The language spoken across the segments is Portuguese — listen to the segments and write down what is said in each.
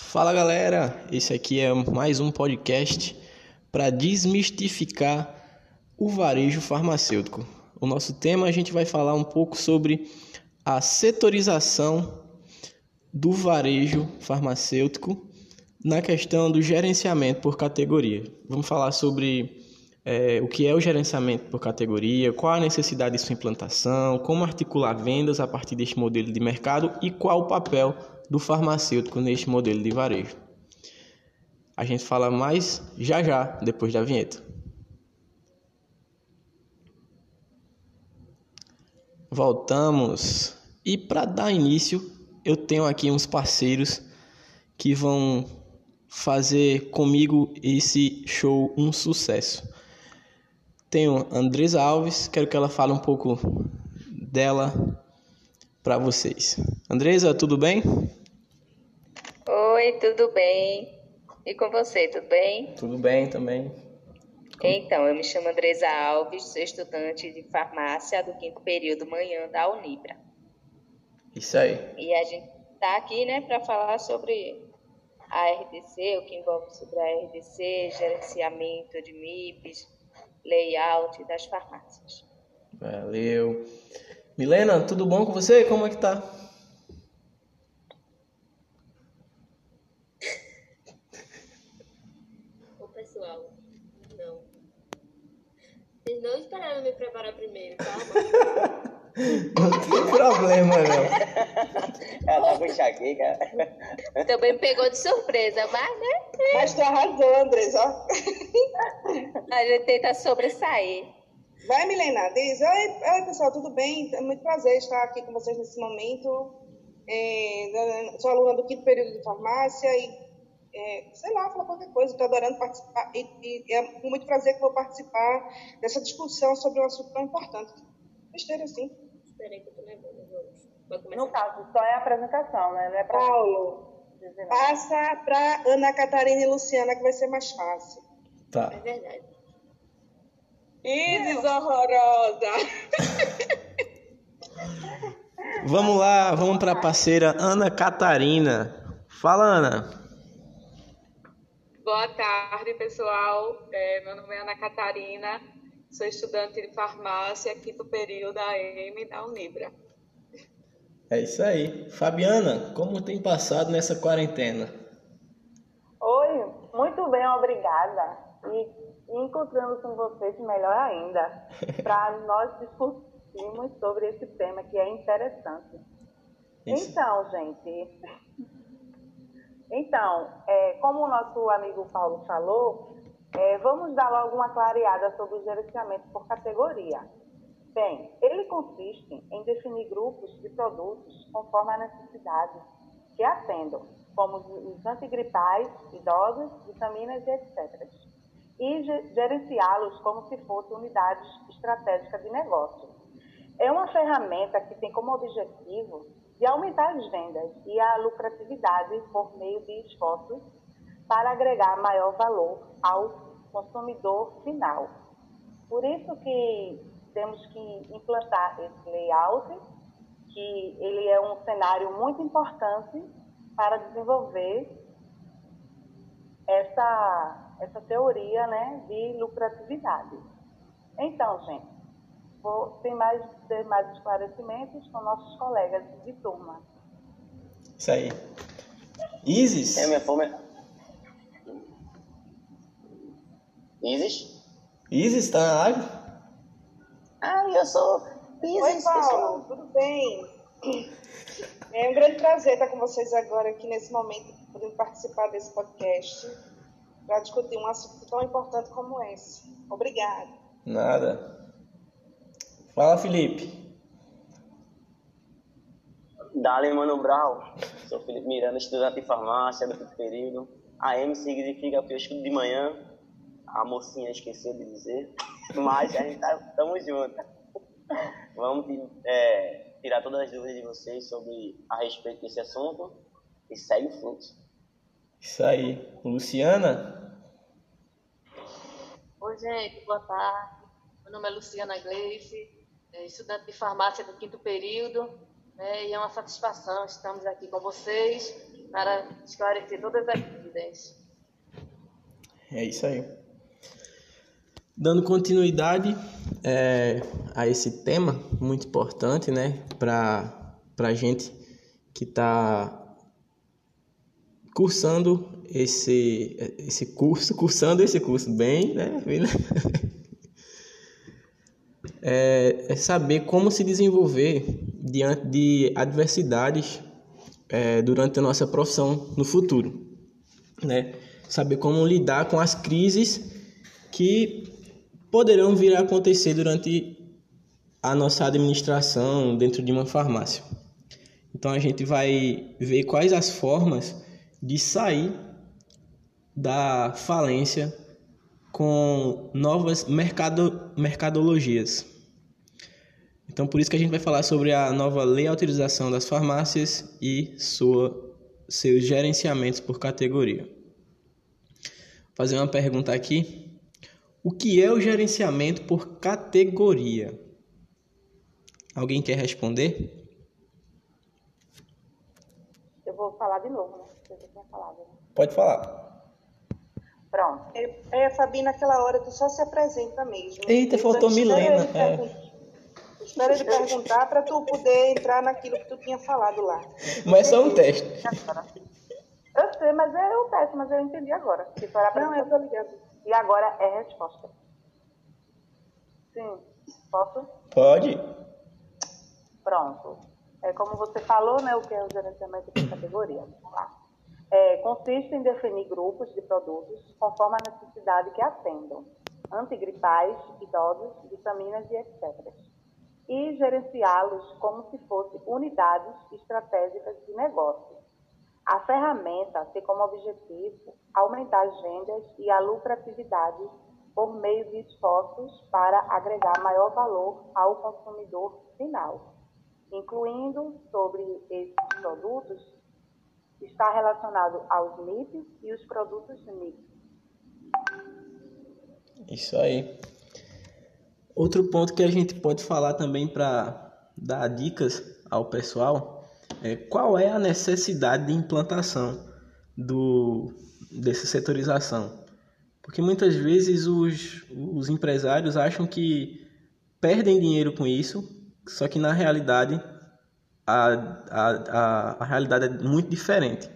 Fala galera, esse aqui é mais um podcast para desmistificar o varejo farmacêutico. O nosso tema a gente vai falar um pouco sobre a setorização do varejo farmacêutico na questão do gerenciamento por categoria. Vamos falar sobre é, o que é o gerenciamento por categoria, qual a necessidade de sua implantação, como articular vendas a partir deste modelo de mercado e qual o papel do farmacêutico neste modelo de varejo. A gente fala mais já já, depois da vinheta. Voltamos. E para dar início, eu tenho aqui uns parceiros que vão fazer comigo esse show um sucesso. Tenho Andresa Alves, quero que ela fale um pouco dela para vocês. Andresa, tudo bem? Oi, tudo bem? E com você, tudo bem? Tudo bem também. Então, eu me chamo Andresa Alves, sou estudante de farmácia do quinto período manhã da Unibra. Isso aí. E a gente está aqui, né, para falar sobre a RDC, o que envolve sobre a RDC, gerenciamento de MIPs, layout das farmácias. Valeu. Milena, tudo bom com você? Como é que tá? Ô pessoal, não. Vocês não esperaram me preparar primeiro, calma. Não tem problema, não. Ela tá com enxaqueca. Também me pegou de surpresa, mas, né? Mas tu arrasou, Andresa. ó. A gente tenta sobressair. Vai, Milena, diz. Oi, oi, pessoal, tudo bem? É muito prazer estar aqui com vocês nesse momento. É, sou aluna do quinto período de farmácia e, é, sei lá, falar qualquer coisa. Estou adorando participar e, e é com muito prazer que vou participar dessa discussão sobre um assunto tão importante. Besteira, assim. Esperei que eu tô vamos. No caso, só é a apresentação, né? Não é pra Paulo, passa para Ana Catarina e Luciana, que vai ser mais fácil. Tá. É verdade. Isis horrorosa! Vamos lá, vamos para a parceira Ana Catarina. Fala, Ana. Boa tarde, pessoal. É, meu nome é Ana Catarina, sou estudante de farmácia, quinto período da AM da Unibra. É isso aí. Fabiana, como tem passado nessa quarentena? Oi, muito bem, obrigada. E encontrando com vocês melhor ainda, para nós discutirmos sobre esse tema que é interessante. Isso. Então, gente, então, é, como o nosso amigo Paulo falou, é, vamos dar logo uma clareada sobre o gerenciamento por categoria. Bem, ele consiste em definir grupos de produtos conforme a necessidade que atendam, como os antigripais, idosos, vitaminas e etc. E ge- gerenciá-los como se fossem unidades estratégicas de negócio. É uma ferramenta que tem como objetivo de aumentar as vendas e a lucratividade por meio de esforços para agregar maior valor ao consumidor final. Por isso que temos que implantar esse layout, que ele é um cenário muito importante para desenvolver essa, essa teoria né, de lucratividade. Então, gente, vou ter mais, ter mais esclarecimentos com nossos colegas de turma. Isso aí. Isis? É minha fome. Isis? Isis, tá na live? Ah, eu sou Oi, Isis, Paulo, pessoal. tudo bem? É um grande prazer estar com vocês agora aqui nesse momento, podendo participar desse podcast para discutir um assunto tão importante como esse. Obrigada. Nada. Fala, Felipe. Dali Mano Brau. Sou Felipe Miranda, estudante de farmácia do quinto período. AM significa que eu estudo de manhã. A mocinha esqueceu de dizer. Mas a gente tá, tamo junto. Vamos é, tirar todas as dúvidas de vocês sobre a respeito desse assunto. E segue o fluxo. Isso aí. Luciana? Oi, gente, boa tarde. Meu nome é Luciana Gleice, é estudante de farmácia do quinto período. né? e é uma satisfação estamos aqui com vocês para esclarecer todas as dúvidas. É isso aí. Dando continuidade é, a esse tema muito importante, né, para a gente que está cursando esse, esse curso, cursando esse curso bem, né? É, é saber como se desenvolver diante de adversidades é, durante a nossa profissão no futuro, né? Saber como lidar com as crises que poderão vir a acontecer durante a nossa administração dentro de uma farmácia. Então a gente vai ver quais as formas de sair da falência com novas mercado, mercadologias. Então, por isso que a gente vai falar sobre a nova lei de autorização das farmácias e sua, seus gerenciamentos por categoria. Vou fazer uma pergunta aqui. O que é o gerenciamento por categoria? Alguém quer responder? Eu vou falar de novo, né? Né? Pode falar. Pronto. É, é, Fabi, naquela hora tu só se apresenta mesmo. Eita, faltou Milena. É. Espera ele perguntar para tu poder entrar naquilo que tu tinha falado lá. Mas é só um teste. Eu sei, mas é o teste, mas eu entendi agora. Não, eu tô ligado. E agora é resposta. Sim. Posso? Pode. Pronto. É como você falou, né, o que é o gerenciamento de categoria. Vamos lá. É, consiste em definir grupos de produtos conforme a necessidade que atendam, antigripais, idosos, vitaminas e etc e gerenciá-los como se fossem unidades estratégicas de negócio. A ferramenta tem como objetivo aumentar as vendas e a lucratividade por meio de esforços para agregar maior valor ao consumidor final, incluindo sobre esses produtos está relacionado aos MIPs e os produtos MIPs. Isso aí. Outro ponto que a gente pode falar também para dar dicas ao pessoal é qual é a necessidade de implantação do, dessa setorização. Porque muitas vezes os, os empresários acham que perdem dinheiro com isso, só que na realidade a, a, a, a realidade é muito diferente,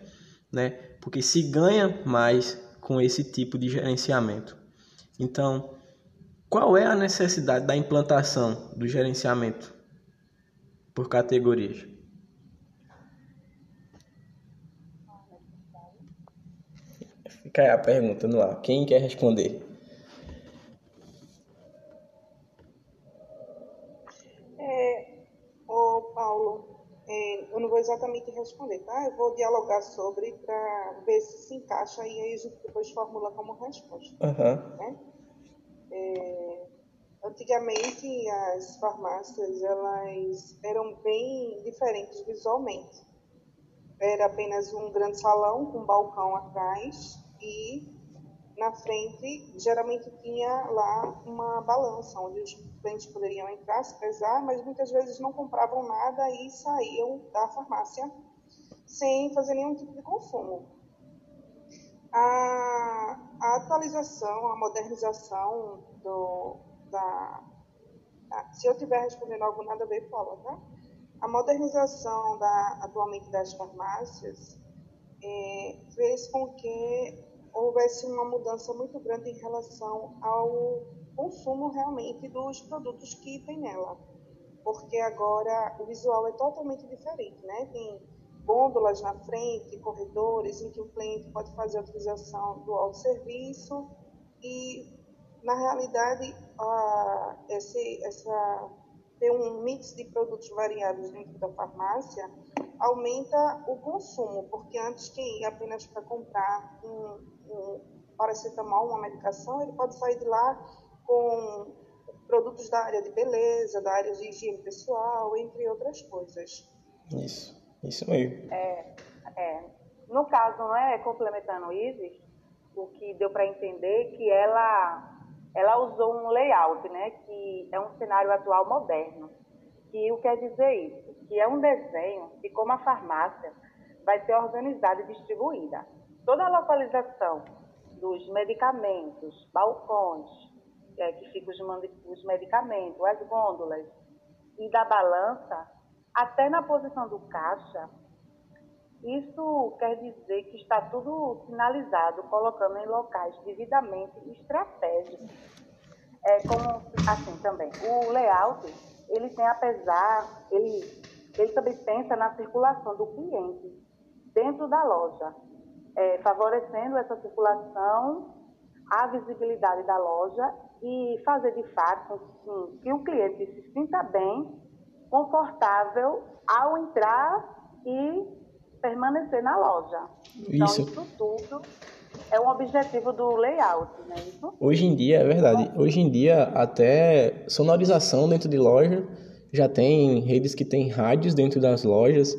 né? Porque se ganha mais com esse tipo de gerenciamento. Então, qual é a necessidade da implantação do gerenciamento por categorias? Fica aí a pergunta no ar. Quem quer responder? É, ô Paulo, é, eu não vou exatamente responder, tá? Eu vou dialogar sobre para ver se se encaixa e aí a gente depois formula como resposta. Uhum. Né? É, antigamente as farmácias elas eram bem diferentes visualmente. Era apenas um grande salão com um balcão atrás e na frente geralmente tinha lá uma balança onde os clientes poderiam entrar, se pesar, mas muitas vezes não compravam nada e saíam da farmácia sem fazer nenhum tipo de consumo. A, a atualização, a modernização do, da, Se eu estiver respondendo algo nada a ver, fala, tá? A modernização da, atualmente das farmácias é, fez com que houvesse uma mudança muito grande em relação ao consumo realmente dos produtos que tem nela. Porque agora o visual é totalmente diferente, né? Tem gôndolas na frente, corredores em que o cliente pode fazer a utilização do autosserviço e, na realidade, a, esse, essa, ter um mix de produtos variados dentro da farmácia aumenta o consumo, porque antes quem ia apenas para comprar um, um paracetamol, uma medicação, ele pode sair de lá com produtos da área de beleza, da área de higiene pessoal, entre outras coisas. Isso. Isso mesmo. É, é. No caso, não é complementando Isis, o que deu para entender que ela ela usou um layout, né, que é um cenário atual moderno. Que o quer dizer isso? Que é um desenho de como a farmácia vai ser organizada e distribuída. Toda a localização dos medicamentos, balcões, é, que ficam os, os medicamentos, as gôndolas e da balança, até na posição do caixa, isso quer dizer que está tudo finalizado, colocando em locais devidamente estratégicos. É como assim também. O layout, ele tem apesar, ele, ele também pensa na circulação do cliente dentro da loja, é, favorecendo essa circulação, a visibilidade da loja e fazer de fato que o cliente se sinta bem, confortável ao entrar e permanecer na loja. Então, isso, isso tudo é um objetivo do layout, né? Isso? Hoje em dia, é verdade. Hoje em dia, até sonorização dentro de loja, já tem redes que tem rádios dentro das lojas.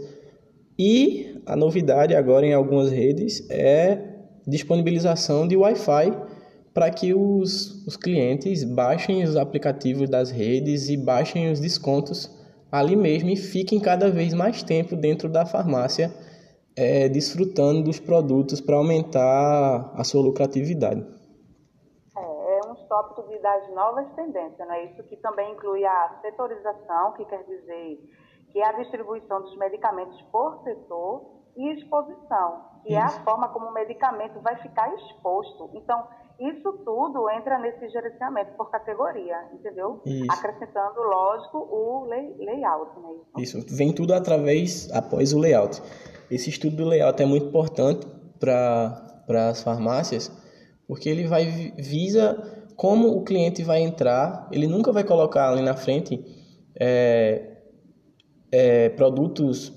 E a novidade agora em algumas redes é disponibilização de Wi-Fi para que os, os clientes baixem os aplicativos das redes e baixem os descontos ali mesmo e fiquem cada vez mais tempo dentro da farmácia é, desfrutando dos produtos para aumentar a sua lucratividade. Tópico de, das novas tendências, né? Isso que também inclui a setorização, que quer dizer que é a distribuição dos medicamentos por setor e exposição, que Isso. é a forma como o medicamento vai ficar exposto. Então, isso tudo entra nesse gerenciamento por categoria, entendeu? Isso. Acrescentando, lógico, o lay, layout. Né? Isso, vem tudo através, após o layout. Esse estudo do layout é muito importante para as farmácias, porque ele vai visa como o cliente vai entrar, ele nunca vai colocar ali na frente é, é, produtos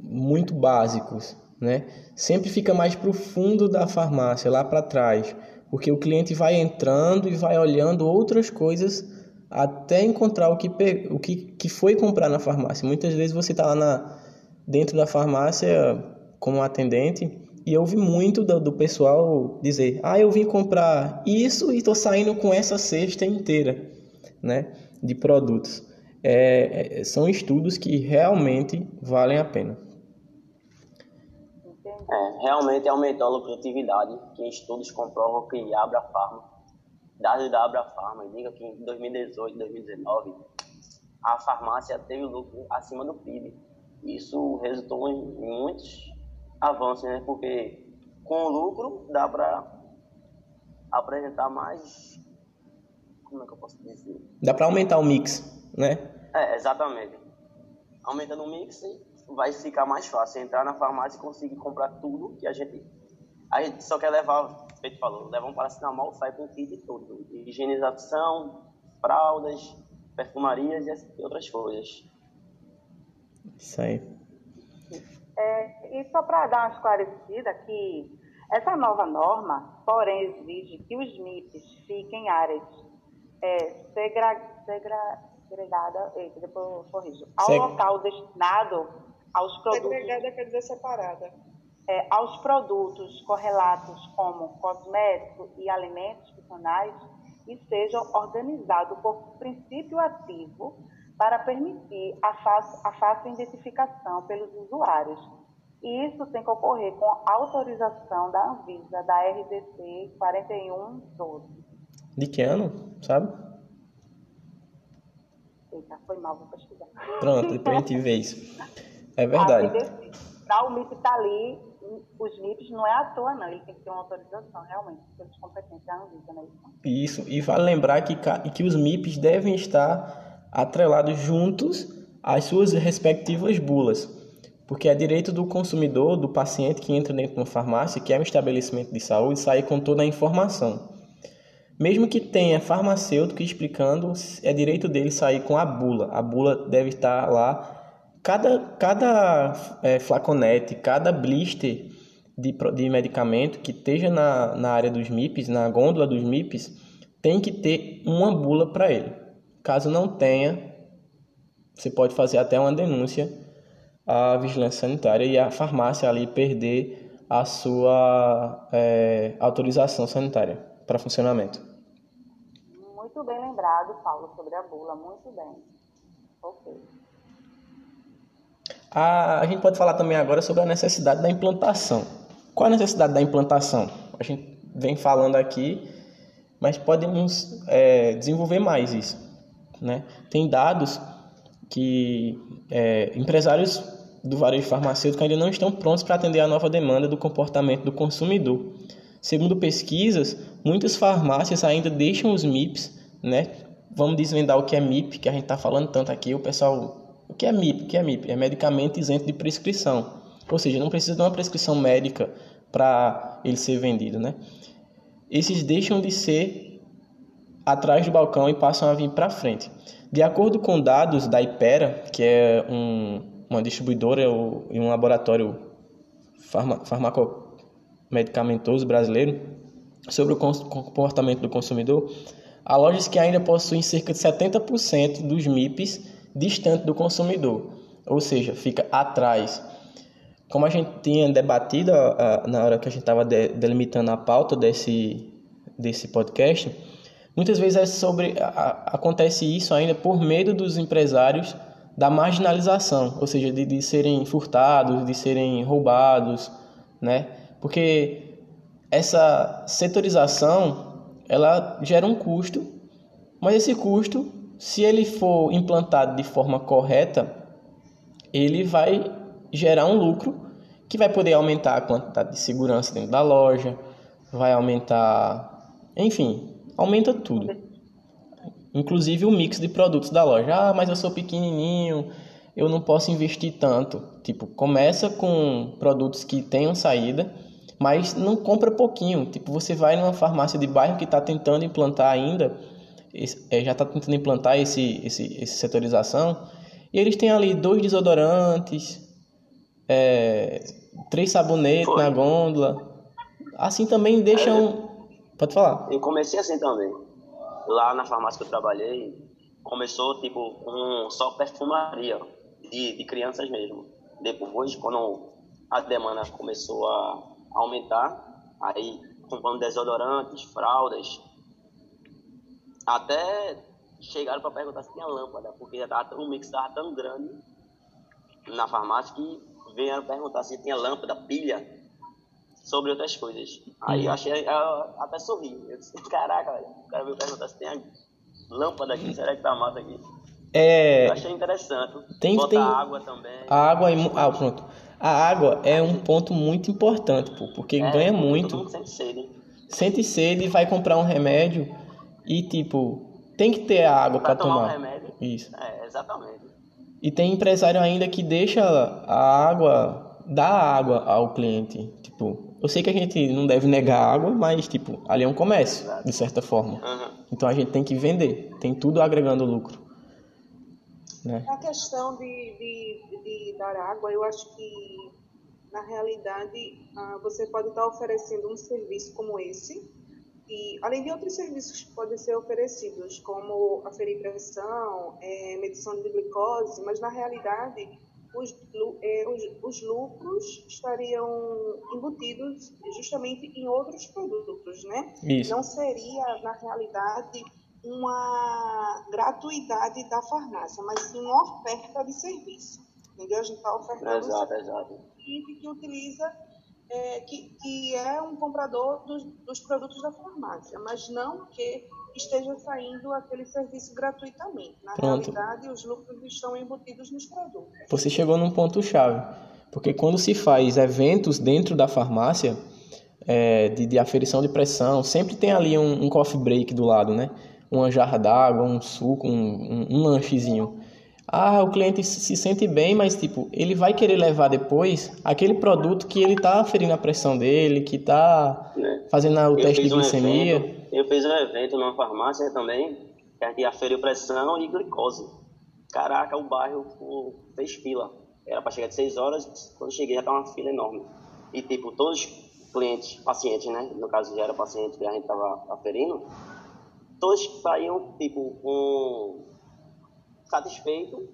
muito básicos, né? Sempre fica mais para o fundo da farmácia, lá para trás, porque o cliente vai entrando e vai olhando outras coisas até encontrar o que, o que, que foi comprar na farmácia. Muitas vezes você está lá na, dentro da farmácia como atendente e eu ouvi muito do, do pessoal dizer: Ah, eu vim comprar isso e estou saindo com essa cesta inteira né, de produtos. É, é, são estudos que realmente valem a pena. É, realmente aumentou a lucratividade, que estudos comprovam que a Abra Farma, dados da Abra Farma, indicam que em 2018 2019 a farmácia teve lucro acima do PIB. Isso resultou em muitos avanços, né? Porque com o lucro dá para apresentar mais. Como é que eu posso dizer? Dá para aumentar o mix, né? É, exatamente. Aumentando o mix, vai ficar mais fácil entrar na farmácia e conseguir comprar tudo que a gente. A gente só quer levar, feito falou, levar um paracetamol, sai com o kit todo. Higienização, fraldas, perfumarias e outras coisas. Isso aí. É, e só para dar uma esclarecida que essa nova norma, porém, exige que os MIPs fiquem em áreas é, segra, segra, segregada, eita, depois eu corrijo, ao Seg... local destinado aos produtos... Segregada quer dizer separada. É, aos produtos correlatos como cosméticos e alimentos funcionais e sejam organizados por princípio ativo para permitir a fácil, a fácil identificação pelos usuários. E isso tem que ocorrer com autorização da Anvisa, da RDC 4112. De que ano, sabe? Eita, foi mal, vou pesquisar. Pronto, depois a gente vê isso. É verdade. Para o MIP estar tá ali, os MIPs não é à toa, não. Ele tem que ter uma autorização, realmente, pelos competentes da Anvisa, né? Isso, e vale lembrar que, que os MIPs devem estar atrelados juntos às suas respectivas bulas, porque é direito do consumidor, do paciente que entra dentro de uma farmácia, que é um estabelecimento de saúde, sair com toda a informação. Mesmo que tenha farmacêutico explicando, é direito dele sair com a bula. A bula deve estar lá. Cada, cada é, flaconete, cada blister de, de medicamento que esteja na, na área dos MIPs, na gôndola dos MIPs, tem que ter uma bula para ele. Caso não tenha, você pode fazer até uma denúncia à vigilância sanitária e a farmácia ali perder a sua é, autorização sanitária para funcionamento. Muito bem lembrado, Paulo, sobre a bula. Muito bem. Ok. A, a gente pode falar também agora sobre a necessidade da implantação. Qual a necessidade da implantação? A gente vem falando aqui, mas podemos é, desenvolver mais isso. Né? Tem dados que é, empresários do varejo farmacêutico ainda não estão prontos para atender a nova demanda do comportamento do consumidor. Segundo pesquisas, muitas farmácias ainda deixam os MIPs, né? Vamos desvendar o que é MIP, que a gente está falando tanto aqui. O pessoal, o que é MIP? O que é MIP? É medicamento isento de prescrição. Ou seja, não precisa de uma prescrição médica para ele ser vendido, né? Esses deixam de ser atrás do balcão e passam a vir para frente. De acordo com dados da Ipera, que é um, uma distribuidora e um laboratório farma, farmacomedicamentoso brasileiro, sobre o comportamento do consumidor, há lojas que ainda possuem cerca de 70% dos MIPs distante do consumidor, ou seja, fica atrás. Como a gente tinha debatido na hora que a gente estava delimitando a pauta desse, desse podcast, Muitas vezes é sobre a, acontece isso ainda por medo dos empresários da marginalização, ou seja, de, de serem furtados, de serem roubados, né? Porque essa setorização ela gera um custo, mas esse custo, se ele for implantado de forma correta, ele vai gerar um lucro que vai poder aumentar a quantidade de segurança dentro da loja, vai aumentar, enfim, aumenta tudo. Inclusive o mix de produtos da loja. Ah, mas eu sou pequenininho, eu não posso investir tanto. Tipo, começa com produtos que tenham saída, mas não compra pouquinho. Tipo, você vai numa farmácia de bairro que está tentando implantar ainda, é, já está tentando implantar esse, esse, esse setorização, e eles têm ali dois desodorantes, é, três sabonetes Foi. na gôndola. Assim também deixam Pode falar. Eu comecei assim também. Lá na farmácia que eu trabalhei, começou tipo com só perfumaria de, de crianças mesmo. Depois, quando a demanda começou a aumentar, aí comprando desodorantes, fraldas, até chegaram para perguntar se tinha lâmpada, porque o mix estava tão grande na farmácia que vieram perguntar se tinha lâmpada, pilha sobre outras coisas. Aí eu uhum. achei, eu até sorri. Eu disse, caraca, velho, o cara veio perguntar se tem a lâmpada aqui, será que tá massa aqui? É... Eu achei interessante. Tem, Botar tem... água também. A água é... Ah, pronto. A água é um ponto muito importante, pô, porque é, ganha muito. Todo mundo sente sede. Sente sede, vai comprar um remédio e, tipo, tem que ter a água para tomar. tomar um remédio? Isso. É, exatamente. E tem empresário ainda que deixa a água, dá água ao cliente. Tipo, eu sei que a gente não deve negar água, mas, tipo, ali é um comércio, de certa forma. Uhum. Então a gente tem que vender. Tem tudo agregando lucro. Né? A questão de, de, de dar água, eu acho que, na realidade, ah, você pode estar oferecendo um serviço como esse, e além de outros serviços que podem ser oferecidos, como aferir pressão, é, medição de glicose, mas na realidade os, é, os, os, lucros estariam embutidos justamente em outros produtos, né? Isso. Não seria, na realidade, uma gratuidade da farmácia, mas sim uma oferta de serviço. Entendeu? A gente está ofertando exato, um exato. que utiliza, é, que, que é um comprador dos, dos produtos da farmácia, mas não que esteja saindo aquele serviço gratuitamente. Na Pronto. realidade, os lucros estão embutidos nos produtos. Você chegou num ponto-chave, porque quando se faz eventos dentro da farmácia, é, de, de aferição de pressão, sempre tem ali um, um coffee break do lado, né? Uma jarra d'água, um suco, um, um, um lanchezinho. Ah, o cliente se sente bem, mas tipo, ele vai querer levar depois aquele produto que ele tá aferindo a pressão dele, que tá é. fazendo o teste de glicemia. Um eu fiz um evento numa farmácia também, que a gente aferiu pressão e glicose. Caraca, o bairro fez fila. Era para chegar de 6 horas, quando cheguei já estava uma fila enorme. E, tipo, todos os clientes, pacientes, né? No caso já era paciente que a gente estava aferindo, todos saíam, tipo, com satisfeito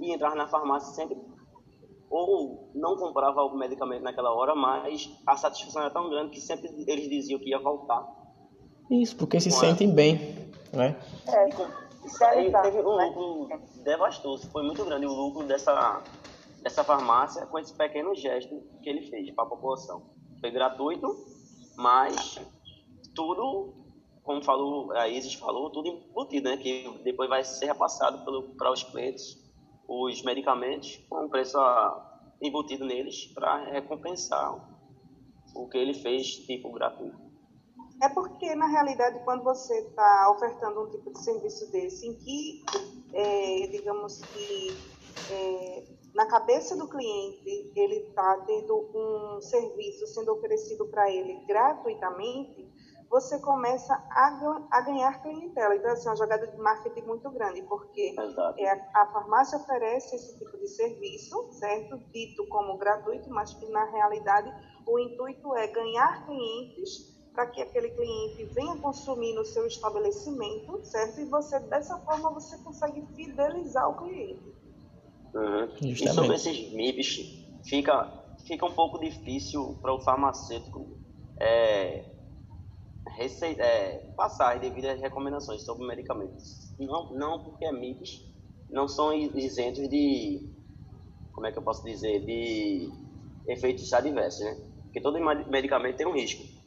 e entravam na farmácia sempre ou não comprava o medicamento naquela hora, mas a satisfação era tão grande que sempre eles diziam que ia voltar isso, porque se sentem bem, né? É, isso aí teve um lucro devastoso, foi muito grande o lucro dessa, dessa farmácia com esse pequeno gesto que ele fez para a população. Foi gratuito, mas tudo, como falou, a Isis falou, tudo embutido, né? Que depois vai ser repassado para os clientes os medicamentos com um preço embutido neles para recompensar o que ele fez, tipo, gratuito. É porque, na realidade, quando você está ofertando um tipo de serviço desse, em que, é, digamos que, é, na cabeça do cliente, ele está tendo um serviço sendo oferecido para ele gratuitamente, você começa a, a, ganhar clientela. Então, assim, é uma jogada de marketing muito grande, porque é, a, a, farmácia oferece esse tipo de serviço, certo? Dito como gratuito, mas que, na realidade, o intuito é ganhar clientes para que aquele cliente venha consumir no seu estabelecimento, certo? E você, dessa forma, você consegue fidelizar o cliente. Uhum. E sobre esses MIPs, fica, fica um pouco difícil para o farmacêutico é, receita, é, passar as devidas recomendações sobre medicamentos. Não, não porque é MIPs não são isentos de, como é que eu posso dizer, de efeitos adversos, né? Porque todo medicamento tem um risco.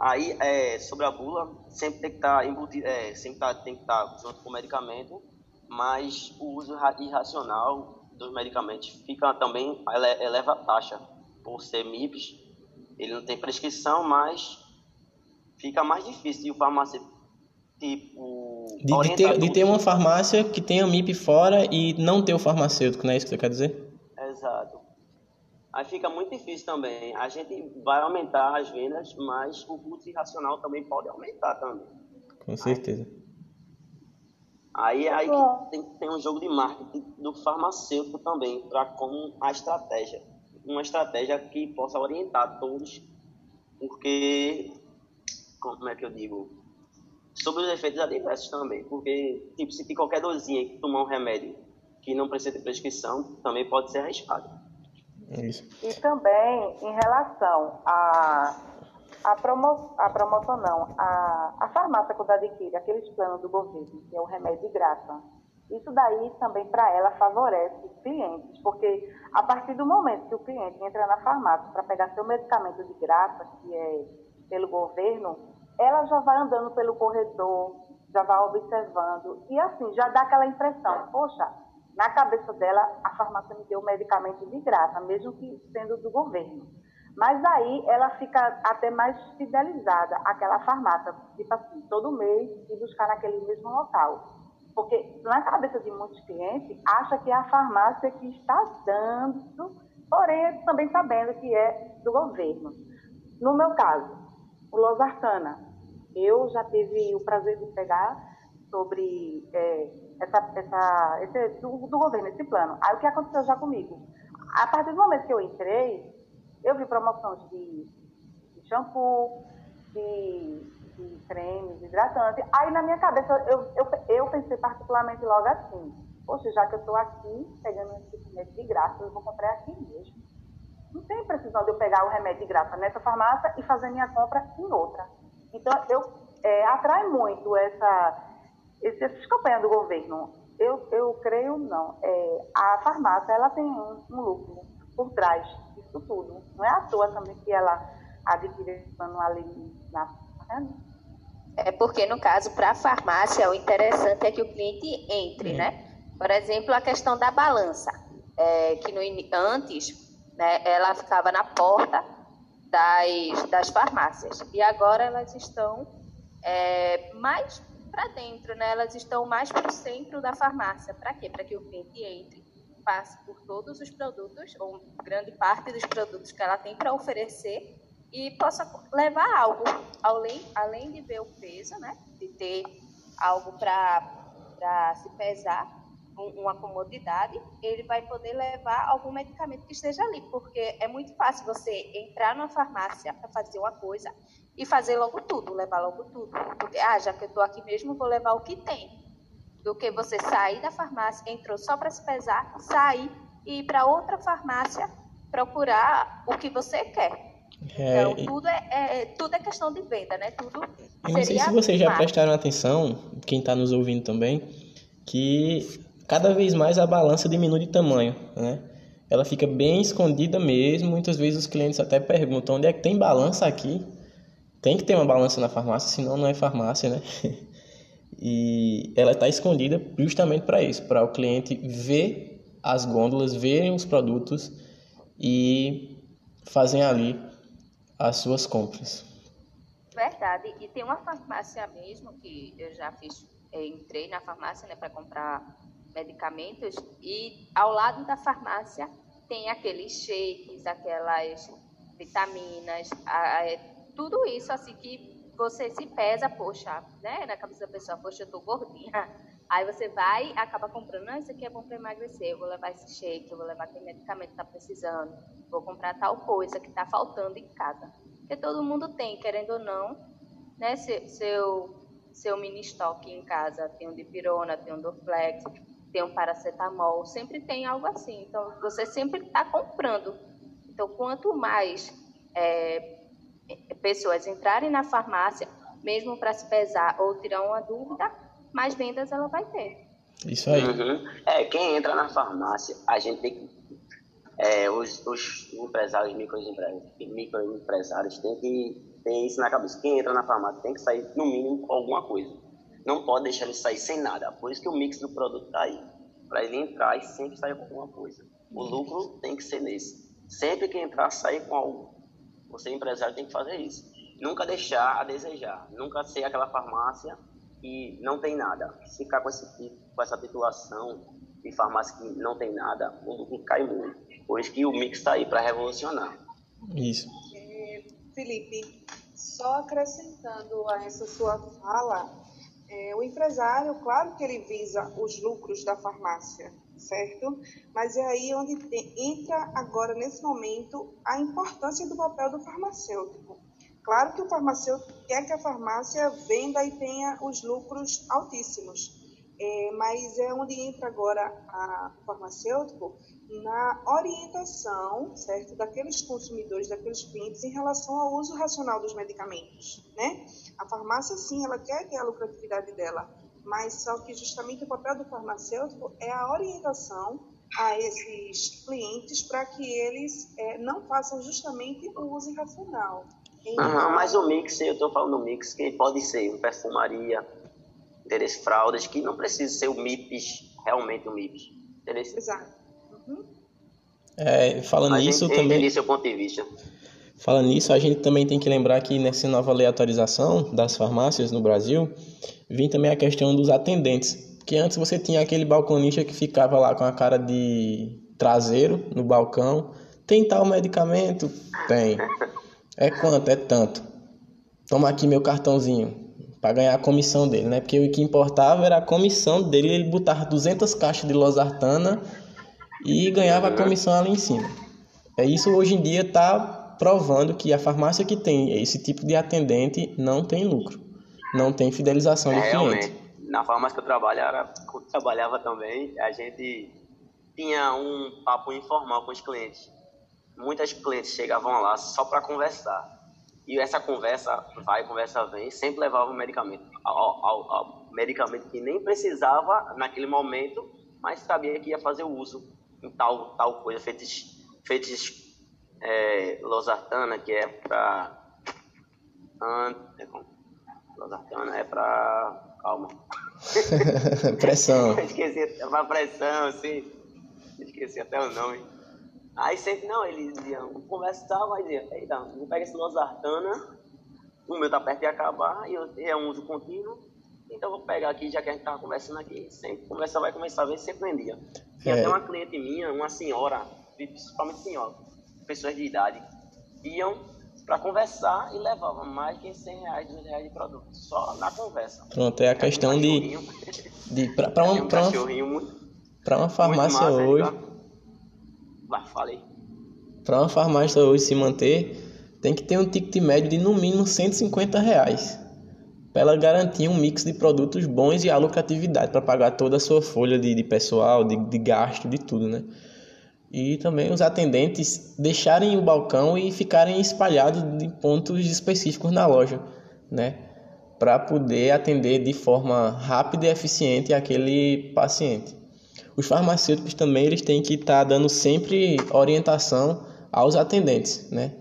Aí, é, sobre a bula, sempre tem que estar tá embutido, é, sempre tá, tem que estar tá junto com o medicamento, mas o uso irracional dos medicamentos fica também, eleva a taxa. Por ser MIPs, ele não tem prescrição, mas fica mais difícil de o farmacêutico tipo de, de, ter, de ter uma farmácia que tenha MIP fora e não ter o farmacêutico, não é isso que você quer dizer? Exato. Aí fica muito difícil também. A gente vai aumentar as vendas, mas o custo irracional também pode aumentar também. Com certeza. Aí, aí que tem, tem um jogo de marketing do farmacêutico também, para como a estratégia. Uma estratégia que possa orientar todos, porque como é que eu digo, sobre os efeitos adversos também, porque, tipo, se tem qualquer dorzinha que tomar um remédio que não precisa de prescrição, também pode ser arriscado. Isso. E também, em relação a, a, promo, a promoção, não, a, a farmácia quando adquire aqueles planos do governo, que é o remédio de graça, isso daí também para ela favorece os clientes, porque a partir do momento que o cliente entra na farmácia para pegar seu medicamento de graça, que é pelo governo, ela já vai andando pelo corredor, já vai observando, e assim, já dá aquela impressão, poxa, na cabeça dela, a farmácia me deu o medicamento de graça, mesmo que sendo do governo. Mas aí ela fica até mais fidelizada àquela farmácia, tipo assim, todo mês e buscar naquele mesmo local. Porque na cabeça de muitos clientes, acha que é a farmácia que está dando, porém também sabendo que é do governo. No meu caso, o Losartana. Eu já tive o prazer de pegar sobre é, essa, essa, esse, do, do, governo, esse plano. Aí o que aconteceu já comigo? A partir do momento que eu entrei, eu vi promoções de, de shampoo, de, de cremes, hidratantes. Aí na minha cabeça eu, eu, eu pensei particularmente logo assim, poxa, já que eu estou aqui pegando esse remédio de graça, eu vou comprar aqui mesmo. Não tem precisão de eu pegar o remédio de graça nessa farmácia e fazer minha compra em outra. Então, eu é, atrai muito essa, essas campanhas do governo. Eu, eu creio, não. É, a farmácia, ela tem um, um lucro por trás disso tudo. Não é à toa também que ela adquire ali na... Né? É porque, no caso, para a farmácia, o interessante é que o cliente entre, né? Por exemplo, a questão da balança, é, que no, antes né, ela ficava na porta das, das farmácias. E agora elas estão é, mais para dentro, né? elas estão mais para o centro da farmácia. Para quê? Para que o cliente entre, passe por todos os produtos, ou grande parte dos produtos que ela tem para oferecer e possa levar algo, além, além de ver o peso, né? de ter algo para se pesar, uma comodidade, ele vai poder levar algum medicamento que esteja ali, porque é muito fácil você entrar numa farmácia para fazer uma coisa e fazer logo tudo, levar logo tudo. Porque, ah, já que eu estou aqui mesmo, vou levar o que tem. Do que você sair da farmácia, entrou só para se pesar, sair e ir para outra farmácia procurar o que você quer. É, então, tudo é, é, tudo é questão de venda, né? Tudo Eu não sei se vocês já prestaram atenção, quem está nos ouvindo também, que cada vez mais a balança diminui de tamanho, né? ela fica bem escondida mesmo. Muitas vezes os clientes até perguntam onde é que tem balança aqui. Tem que ter uma balança na farmácia, senão não é farmácia, né? E ela está escondida justamente para isso, para o cliente ver as gôndolas, verem os produtos e fazem ali as suas compras. Verdade. E tem uma farmácia mesmo que eu já fiz, eu entrei na farmácia né, para comprar medicamentos e ao lado da farmácia tem aqueles shakes, aquelas vitaminas, tudo isso assim que você se pesa, poxa, né, na cabeça da pessoa, poxa, eu tô gordinha. Aí você vai acaba comprando, não, isso aqui é bom para emagrecer, eu vou levar esse shake, eu vou levar aquele medicamento que tá precisando, vou comprar tal coisa que tá faltando em casa. Porque todo mundo tem, querendo ou não, né, seu, seu mini estoque em casa, tem um dipirona, tem um Dorflex, tem um paracetamol, sempre tem algo assim. Então, você sempre está comprando. Então, quanto mais é, pessoas entrarem na farmácia, mesmo para se pesar ou tirar uma dúvida, mais vendas ela vai ter. Isso aí. Uhum. É, quem entra na farmácia, a gente tem que. É, os, os empresários, microempresários, microempresários têm que ter isso na cabeça. Quem entra na farmácia tem que sair, no mínimo, com alguma coisa. Não pode deixar ele sair sem nada. Por isso que o mix do produto está aí. Para ele entrar e sempre sair com alguma coisa. O lucro tem que ser nesse. Sempre que entrar, sair com algo. Você, empresário, tem que fazer isso. Nunca deixar a desejar. Nunca ser aquela farmácia que não tem nada. Se ficar com, esse, com essa titulação de farmácia que não tem nada, o lucro cai muito. Por isso que o mix está aí para revolucionar. Isso. Felipe, só acrescentando a essa sua fala, é, o empresário, claro que ele visa os lucros da farmácia, certo? Mas é aí onde entra agora, nesse momento, a importância do papel do farmacêutico. Claro que o farmacêutico quer que a farmácia venda e tenha os lucros altíssimos, é, mas é onde entra agora o farmacêutico na orientação, certo, daqueles consumidores, daqueles clientes em relação ao uso racional dos medicamentos, né? A farmácia, sim, ela quer ter a lucratividade dela, mas só que justamente o papel do farmacêutico é a orientação a esses clientes para que eles é, não façam justamente o uso irracional. Então, mas o mix, eu estou falando do mix, que pode ser um perfumaria, interesse fraldas, que não precisa ser o MIPS, realmente o MIPS. Interesse... Exato. Uhum. É, falando nisso também. seu ponto de vista. Falando nisso, a gente também tem que lembrar que nessa nova aleatorização das farmácias no Brasil, vem também a questão dos atendentes. Que antes você tinha aquele balconista que ficava lá com a cara de traseiro no balcão. Tem tal medicamento? Tem. É quanto? É tanto. Toma aqui meu cartãozinho para ganhar a comissão dele, né? Porque o que importava era a comissão dele, ele botava 200 caixas de losartana e ganhava a comissão ali em cima. É isso hoje em dia está provando que a farmácia que tem esse tipo de atendente não tem lucro, não tem fidelização É, realmente. cliente. Na farmácia que eu trabalhava, eu trabalhava também, a gente tinha um papo informal com os clientes. Muitas clientes chegavam lá só para conversar. E essa conversa vai, conversa vem, sempre levava o medicamento. Ao, ao- ao medicamento que nem precisava naquele momento, mas sabia que ia fazer o uso em tal, tal coisa, feitos, feitos é, losartana, que é para. Losartana é para. Calma. Pressão. Esqueci, é pra pressão, assim. Esqueci até o nome. Aí sempre, não, eles iam conversar, mas dizia, eita, vou pegar esse losartana, o meu tá perto de acabar, e eu, é um uso contínuo, então eu vou pegar aqui, já que a gente tava conversando aqui, sempre conversar, vai começar a ver, sempre vendia. Tinha É. até uma cliente minha, uma senhora, principalmente senhora, pessoas de idade, iam para conversar e levavam mais de 100 reais, 200 reais de produto, só na conversa. Pronto, é a questão um de, de para um pra muito, pra uma farmácia massa, hoje, Vai, falei. para uma farmácia hoje se manter, tem que ter um ticket médio de no mínimo 150 reais. Para ela garantir um mix de produtos bons e a lucratividade para pagar toda a sua folha de, de pessoal, de, de gasto, de tudo, né? E também os atendentes deixarem o balcão e ficarem espalhados em pontos específicos na loja, né? Para poder atender de forma rápida e eficiente aquele paciente. os farmacêuticos também eles têm que estar tá dando sempre orientação aos atendentes, né?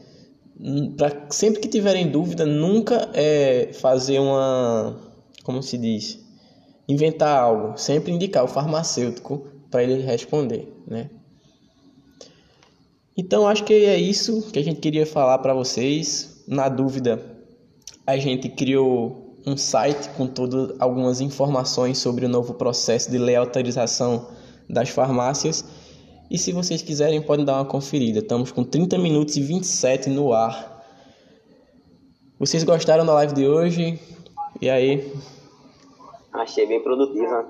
Para sempre que tiverem dúvida, nunca é fazer uma, como se diz, inventar algo, sempre indicar o farmacêutico para ele responder, né? Então acho que é isso que a gente queria falar para vocês. Na dúvida, a gente criou um site com todas algumas informações sobre o novo processo de lei autorização das farmácias. E se vocês quiserem, podem dar uma conferida. Estamos com 30 minutos e 27 no ar. Vocês gostaram da live de hoje? E aí? Achei bem produtiva.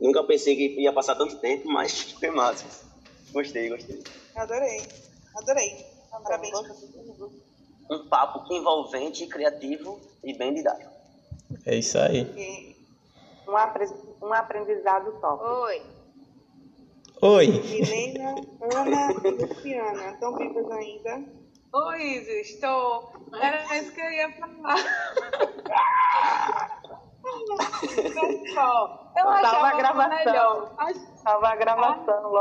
Nunca pensei que ia passar tanto tempo, mas foi massa. Gostei, gostei. Adorei. Adorei. Parabéns. Um papo envolvente, criativo e bem didático. É isso aí. Um, apre- um aprendizado top. Oi. Oi. Milena, Ana e Luciana. Estão vivas ainda? Oi, Isis, estou. Era isso que eu ia falar. Então, só, eu Tava achava a gravação. melhor. Tava a gravação logo.